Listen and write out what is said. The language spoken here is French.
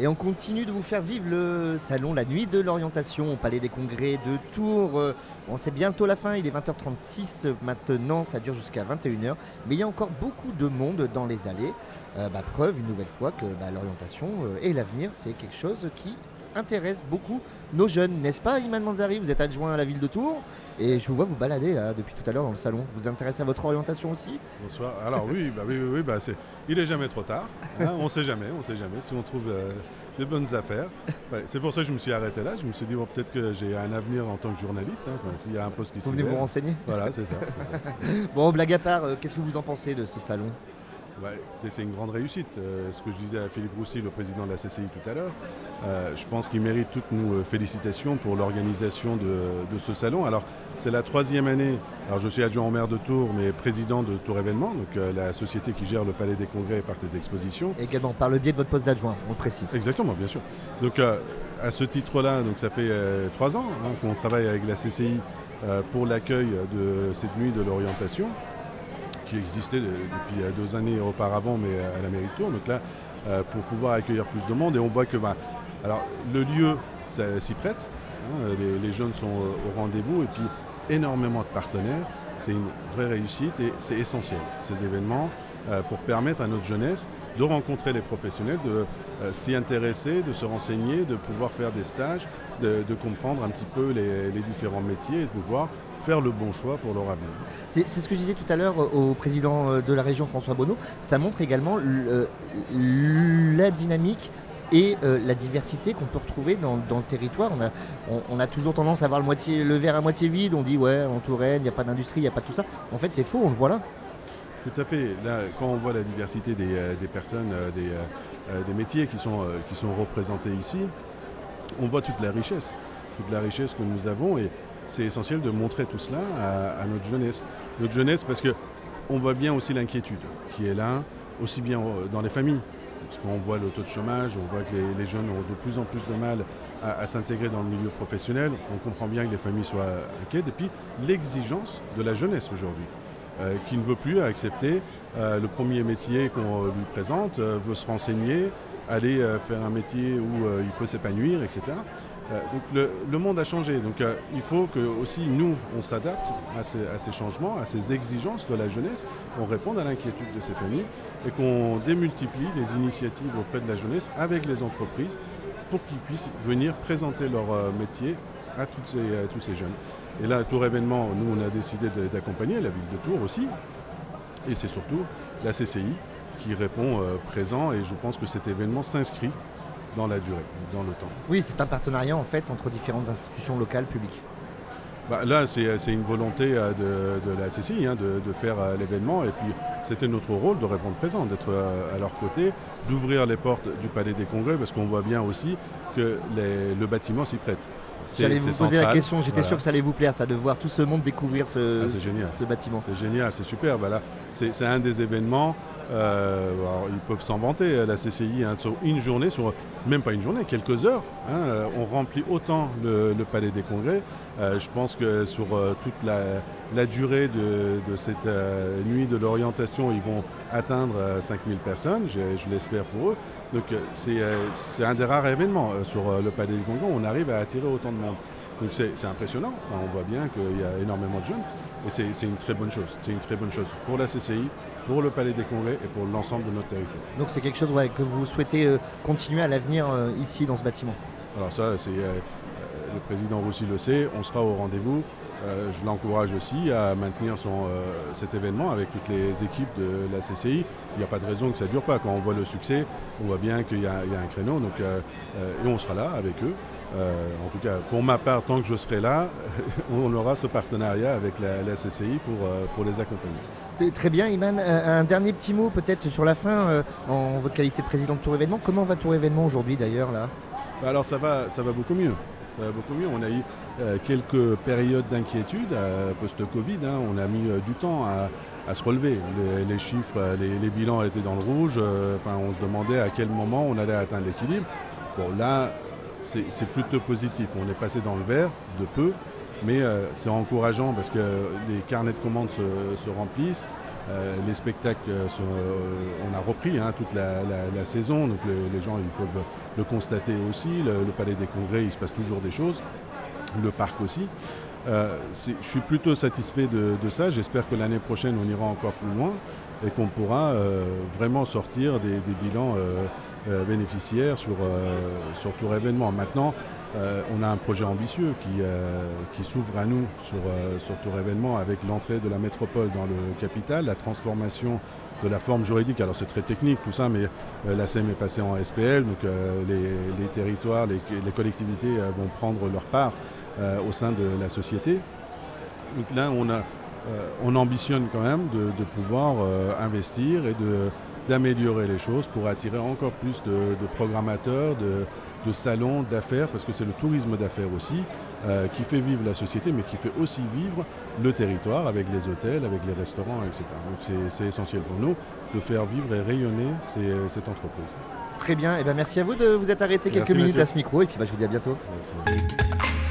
Et on continue de vous faire vivre le salon La Nuit de l'Orientation au Palais des Congrès de Tours. Euh, Bon, c'est bientôt la fin, il est 20h36 maintenant, ça dure jusqu'à 21h. Mais il y a encore beaucoup de monde dans les allées. Euh, bah, preuve une nouvelle fois que bah, l'orientation euh, et l'avenir, c'est quelque chose qui intéresse beaucoup nos jeunes, n'est-ce pas Iman Manzari? Vous êtes adjoint à la ville de Tours et je vous vois vous balader là, depuis tout à l'heure dans le salon. Vous vous intéressez à votre orientation aussi? Bonsoir. Alors oui, bah oui, oui, oui, bah c'est, il est jamais trop tard. hein, on sait jamais, on sait jamais si on trouve euh, des bonnes affaires. Ouais, c'est pour ça que je me suis arrêté là. Je me suis dit bon, peut-être que j'ai un avenir en tant que journaliste. hein, enfin, s'il y a un poste qui Vous venez vous renseigner? Voilà, c'est ça. c'est ça. Bon, blague à part, euh, qu'est-ce que vous en pensez de ce salon? Ouais, et c'est une grande réussite. Euh, ce que je disais à Philippe Roussy, le président de la CCI tout à l'heure, euh, je pense qu'il mérite toutes nos euh, félicitations pour l'organisation de, de ce salon. Alors, c'est la troisième année. Alors, je suis adjoint au maire de Tours, mais président de Tours Événements, donc euh, la société qui gère le Palais des Congrès par tes expositions. Également par le biais de votre poste d'adjoint, on le précise. Exactement, bien sûr. Donc, à ce titre-là, donc ça fait trois ans hein, qu'on travaille avec la CCI pour l'accueil de cette nuit de l'orientation qui existait de- depuis euh, deux années auparavant, mais à la mairie de Tours. Donc là, euh, pour pouvoir accueillir plus de monde, et on voit que ben, le lieu s'y prête, hein, les, jeunes sont euh, au rendez-vous, et puis énormément de partenaires. C'est une vraie réussite et c'est essentiel, ces événements, euh, pour permettre à notre jeunesse de rencontrer les professionnels, de euh, s'y intéresser, de se renseigner, de pouvoir faire des stages, de, de comprendre un petit peu les, les différents métiers et de pouvoir faire le bon choix pour leur avenir. C'est ce que je disais tout à l'heure euh, au président euh, de la région François Bonneau. Ça montre également le- euh, la dynamique et euh, la diversité qu'on peut retrouver dans, dans le territoire. On a, on, on a toujours tendance à voir le, moitié, le verre à moitié vide. On dit ouais, en Touraine, il n'y a pas d'industrie, il n'y a pas tout ça. En fait, c'est faux, on le voit là. Tout à fait. Là, quand on voit la diversité des, euh, des personnes, euh, des, des métiers qui sont, qui sont représentés ici, on voit toute la richesse, toute la richesse que nous avons et c'est essentiel de montrer tout cela à, notre jeunesse. Notre jeunesse parce que on voit bien aussi l'inquiétude qui est là, aussi bien euh, dans les familles, parce qu'on voit le taux de chômage, on voit que les, jeunes ont de plus en plus de mal à, s'intégrer dans le milieu professionnel, on comprend bien que les familles soient inquiètes, et puis l'exigence de la jeunesse aujourd'hui euh, qui ne veut plus accepter euh, le premier métier qu'on lui présente, veut se renseigner, aller faire un métier où il peut s'épanouir, etc. Euh, donc le, monde a changé. Donc euh, il faut que aussi nous, on s'adapte à ces, changements, à ces exigences de la jeunesse, qu'on réponde à l'inquiétude de ces familles et qu'on démultiplie les initiatives auprès de la jeunesse avec les entreprises pour qu'ils puissent venir présenter leur euh, métier à, tous ces jeunes. Et là, Tour Événement, nous, on a décidé d'accompagner la ville de Tours aussi. Et c'est surtout la CCI qui répond présent. Et je pense que cet événement s'inscrit dans la durée, dans le temps. Oui, c'est un partenariat en fait entre différentes institutions locales, publiques. Bah, là, c'est c'est une volonté euh, de, de la CCI hein, de, de faire euh, l'événement. Et puis, c'était notre rôle de répondre présent, d'être euh, à leur côté, d'ouvrir les portes du Palais des Congrès, parce qu'on voit bien aussi que les- le bâtiment s'y prête. J'allais vous poser la question, j'étais Voilà. sûr que ça allait vous plaire, ça, de voir tout ce monde découvrir ce, Ah, ce bâtiment. C'est génial, c'est super. Voilà. C'est un des événements. Euh, ils peuvent s'en vanter, euh, la CCI, hein, sur une journée, sur même pas une journée, quelques heures. hein, euh, on remplit autant le, Palais des Congrès. Je pense que sur toute la, durée de, cette nuit de l'orientation, ils vont atteindre euh, 5000 personnes, je, l'espère pour eux. Donc c'est un des rares événements sur le Palais des Congrès on arrive à attirer autant de monde. Donc c'est impressionnant, on voit bien qu'il y a énormément de jeunes et c'est une très bonne chose. C'est une très bonne chose pour la CCI, pour le Palais des Congrès et pour l'ensemble de notre territoire. Donc c'est quelque chose ouais, que vous souhaitez euh, continuer à l'avenir euh, ici dans ce bâtiment? Alors ça, c'est euh, le président Roussy le sait, on sera au rendez-vous. Je l'encourage aussi à maintenir son, cet événement avec toutes les équipes de la CCI. Il n'y a pas de raison que ça ne dure pas. Quand on voit le succès, on voit bien qu'il y, y a un créneau. Donc, et on sera là avec eux. Euh, en tout cas, pour ma part, tant que je serai là, on aura ce partenariat avec la, la CCI pour, euh, pour les accompagner. Très bien, Iman. Un, un dernier petit mot peut-être sur la fin, euh, en votre qualité de président de Tour Événement. Comment va Tour Événement aujourd'hui d'ailleurs là? Bah Alors ça va, ça va beaucoup mieux. Ça va beaucoup mieux. On a eu euh, quelques périodes d'inquiétude euh, post-Covid. hein. On a mis euh, du temps à, à se relever. Les, les chiffres, euh, les, les bilans étaient dans le rouge. euh, Enfin, on se demandait à quel moment on allait atteindre l'équilibre. Bon, là, c'est plutôt positif. On est passé dans le vert de peu, mais euh, c'est encourageant parce que les carnets de commandes se, se remplissent. les spectacles, on a repris hein, toute la, saison, donc les gens ils peuvent le constater aussi. Le, Palais des Congrès, il se passe toujours des choses. Le parc aussi. Je suis plutôt satisfait de, ça. J'espère que l'année prochaine, on ira encore plus loin et qu'on pourra vraiment sortir des, bilans bénéficiaires sur, sur tout événement. Maintenant, euh, on a un projet ambitieux qui, euh, s'ouvre à nous sur, euh, sur Tour Événement avec l'entrée de la métropole dans le capital, la transformation de la forme juridique. Alors c'est très technique tout ça, mais la SEM est passée en SPL, donc les, territoires, les, collectivités vont prendre leur part au sein de la société. Donc là, on, ambitionne quand même de, pouvoir investir et d'améliorer les choses pour attirer encore plus de, de programmateurs, de, de salons, d'affaires, parce que c'est le tourisme d'affaires aussi, euh, qui fait vivre la société, mais qui fait aussi vivre le territoire avec les hôtels, avec les restaurants, etc. Donc c'est essentiel pour nous de faire vivre et rayonner cette entreprise. Très bien, et eh ben merci à vous de vous être arrêté quelques minutes à ce micro, et puis bah, je vous dis à bientôt. Merci.